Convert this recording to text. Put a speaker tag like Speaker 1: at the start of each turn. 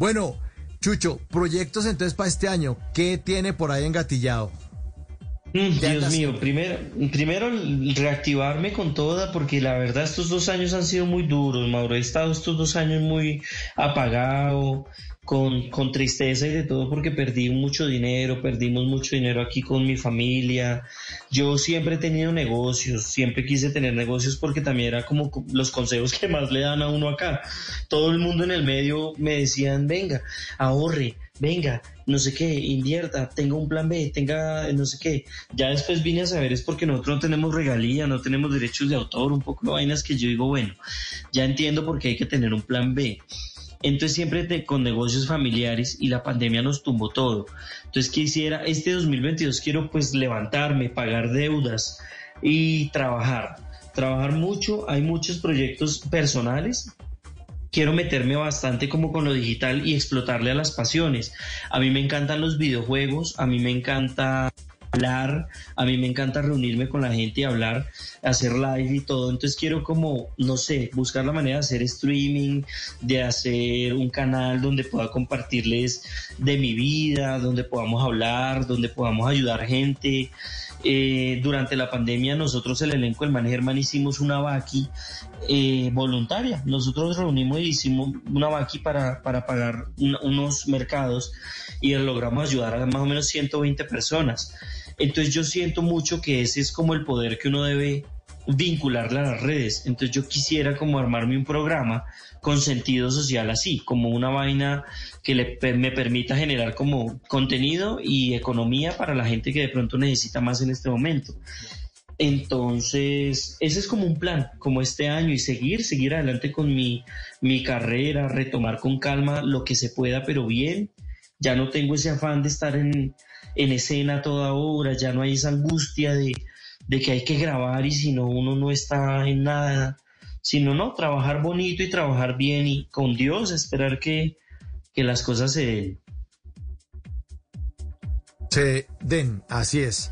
Speaker 1: Bueno, Chucho, proyectos entonces para este año, ¿qué tiene por ahí engatillado?
Speaker 2: Dios mío, primero, primero reactivarme con toda, porque la verdad estos dos años han sido muy duros, Mauro. He estado estos dos años muy apagado, con, con tristeza y de todo, porque perdí mucho dinero, perdimos mucho dinero aquí con mi familia. Yo siempre he tenido negocios, siempre quise tener negocios porque también era como los consejos que más le dan a uno acá. Todo el mundo en el medio me decían, venga, ahorre, venga, no sé qué, invierta, tenga un plan B, tenga no sé qué. Ya después vine a saber es porque nosotros no tenemos regalía, no tenemos derechos de autor, un poco de vainas que yo digo, bueno, ya entiendo por qué hay que tener un plan B. Entonces siempre con negocios familiares y la pandemia nos tumbó todo. Entonces quisiera, este 2022 quiero pues levantarme, pagar deudas y trabajar. Trabajar mucho, hay muchos proyectos personales quiero meterme bastante como con lo digital y explotarle a las pasiones. A mí me encantan los videojuegos, a mí me encanta hablar, a mí me encanta reunirme con la gente y hablar, hacer live y todo, entonces quiero como, no sé, buscar la manera de hacer streaming, de hacer un canal donde pueda compartirles de mi vida, donde podamos hablar, donde podamos ayudar gente. Eh, durante la pandemia nosotros el elenco del Mangerman hicimos una vaqui eh, voluntaria. Nosotros reunimos y hicimos una vaqui para, para pagar unos mercados y logramos ayudar a más o menos 120 personas. Entonces yo siento mucho que ese es como el poder que uno debe vincularle a las redes. Entonces yo quisiera como armarme un programa con sentido social así, como una vaina que me permita generar como contenido y economía para la gente que de pronto necesita más en este momento. Entonces, ese es como un plan, como este año, y seguir, seguir adelante con mi, mi carrera, retomar con calma lo que se pueda, pero bien. Ya no tengo ese afán de estar en, en escena toda hora, ya no hay esa angustia de, que hay que grabar y si no uno no está en nada, sino no, trabajar bonito y trabajar bien y con Dios, esperar que, que las cosas se den.
Speaker 1: Se den, así es.